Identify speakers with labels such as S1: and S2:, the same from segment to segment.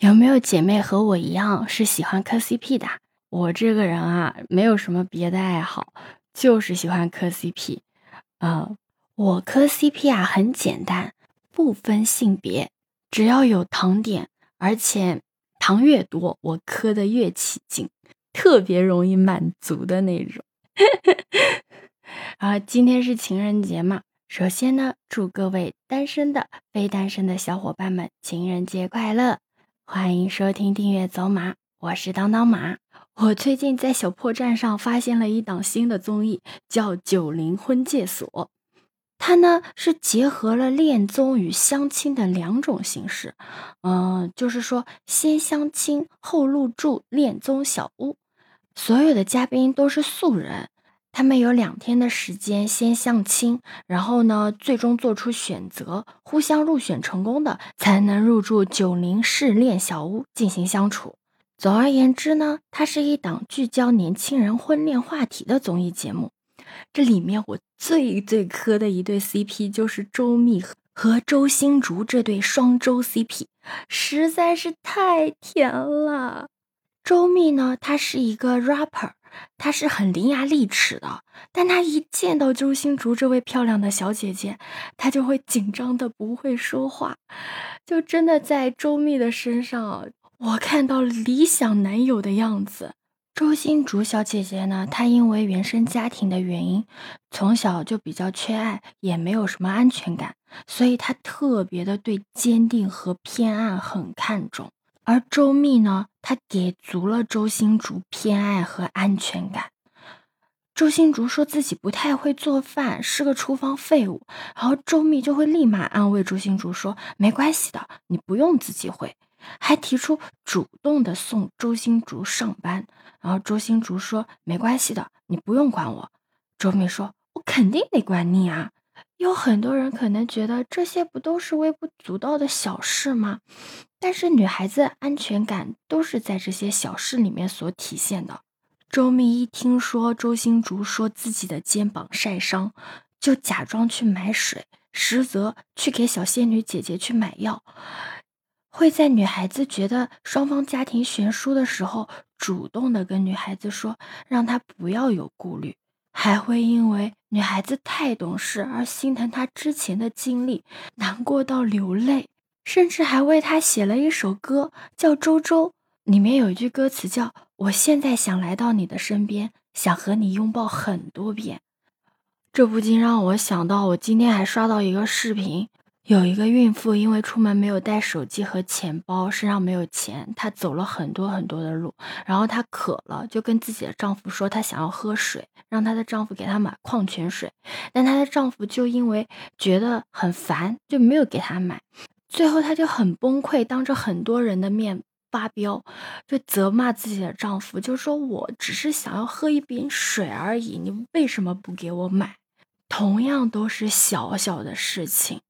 S1: 有没有姐妹和我一样是喜欢磕 CP 的？我这个人啊，没有什么别的爱好，就是喜欢磕 CP。呃，我磕 CP 啊，很简单，不分性别，只要有糖点，而且糖越多，我磕的越起劲，特别容易满足的那种。啊，今天是情人节嘛，首先呢，祝各位单身的、非单身的小伙伴们情人节快乐！欢迎收听订阅走马，我是当当马。我最近在小破站上发现了一档新的综艺，叫《九零婚介所》。它呢是结合了恋综与相亲的两种形式，嗯，就是说先相亲后入住恋综小屋，所有的嘉宾都是素人。他们有两天的时间先相亲，然后呢，最终做出选择，互相入选成功的才能入住九零试恋小屋进行相处。总而言之呢，它是一档聚焦年轻人婚恋话题的综艺节目。这里面我最最磕的一对 CP 就是周密和周星竹这对双周 CP，实在是太甜了。周密呢，他是一个 rapper。他是很伶牙俐齿的，但他一见到周星竹这位漂亮的小姐姐，他就会紧张的不会说话，就真的在周密的身上，我看到理想男友的样子。周星竹小姐姐呢，她因为原生家庭的原因，从小就比较缺爱，也没有什么安全感，所以她特别的对坚定和偏爱很看重。而周密呢，他给足了周星竹偏爱和安全感。周星竹说自己不太会做饭，是个厨房废物，然后周密就会立马安慰周星竹说：“没关系的，你不用自己会。”还提出主动的送周星竹上班，然后周星竹说：“没关系的，你不用管我。”周密说：“我肯定得管你啊。”有很多人可能觉得这些不都是微不足道的小事吗？但是女孩子安全感都是在这些小事里面所体现的。周密一听说周星竹说自己的肩膀晒伤，就假装去买水，实则去给小仙女姐姐去买药。会在女孩子觉得双方家庭悬殊的时候，主动的跟女孩子说，让她不要有顾虑。还会因为女孩子太懂事而心疼她之前的经历，难过到流泪。甚至还为她写了一首歌，叫《周周》，里面有一句歌词叫“我现在想来到你的身边，想和你拥抱很多遍”。这不禁让我想到，我今天还刷到一个视频，有一个孕妇因为出门没有带手机和钱包，身上没有钱，她走了很多很多的路，然后她渴了，就跟自己的丈夫说她想要喝水，让她的丈夫给她买矿泉水，但她的丈夫就因为觉得很烦，就没有给她买。最后，她就很崩溃，当着很多人的面发飙，就责骂自己的丈夫，就说：“我只是想要喝一瓶水而已，你为什么不给我买？”同样都是小小的事情，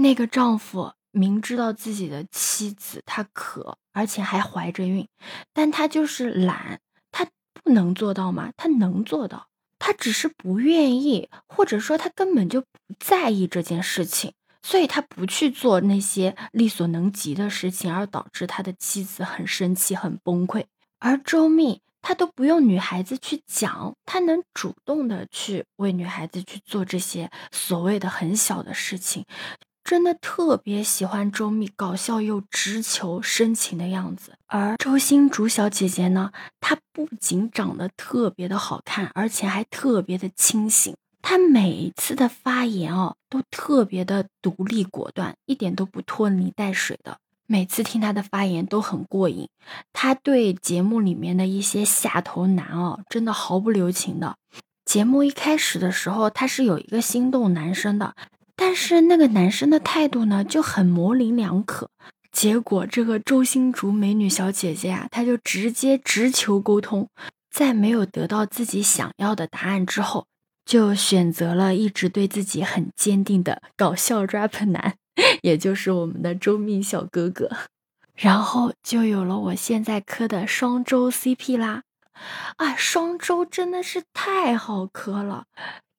S1: 那个丈夫明知道自己的妻子她渴，而且还怀着孕，但他就是懒，他不能做到吗？他能做到，他只是不愿意，或者说他根本就不在意这件事情。所以他不去做那些力所能及的事情，而导致他的妻子很生气、很崩溃。而周密他都不用女孩子去讲，他能主动的去为女孩子去做这些所谓的很小的事情，真的特别喜欢周密搞笑又直球深情的样子。而周星竹小姐姐呢，她不仅长得特别的好看，而且还特别的清醒。他每一次的发言哦，都特别的独立果断，一点都不拖泥带水的。每次听他的发言都很过瘾。他对节目里面的一些下头男哦，真的毫不留情的。节目一开始的时候，他是有一个心动男生的，但是那个男生的态度呢就很模棱两可。结果这个周星竹美女小姐姐啊，她就直接直球沟通，在没有得到自己想要的答案之后。就选择了一直对自己很坚定的搞笑 rap 男，也就是我们的周密小哥哥，然后就有了我现在磕的双周 CP 啦！啊，双周真的是太好磕了，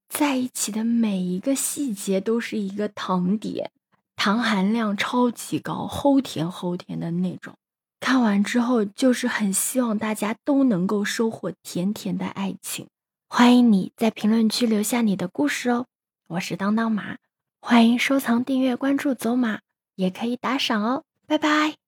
S1: 在一起的每一个细节都是一个糖点，糖含量超级高，齁甜齁甜的那种。看完之后就是很希望大家都能够收获甜甜的爱情。欢迎你在评论区留下你的故事哦。我是当当马，欢迎收藏、订阅、关注走马，也可以打赏哦。拜拜。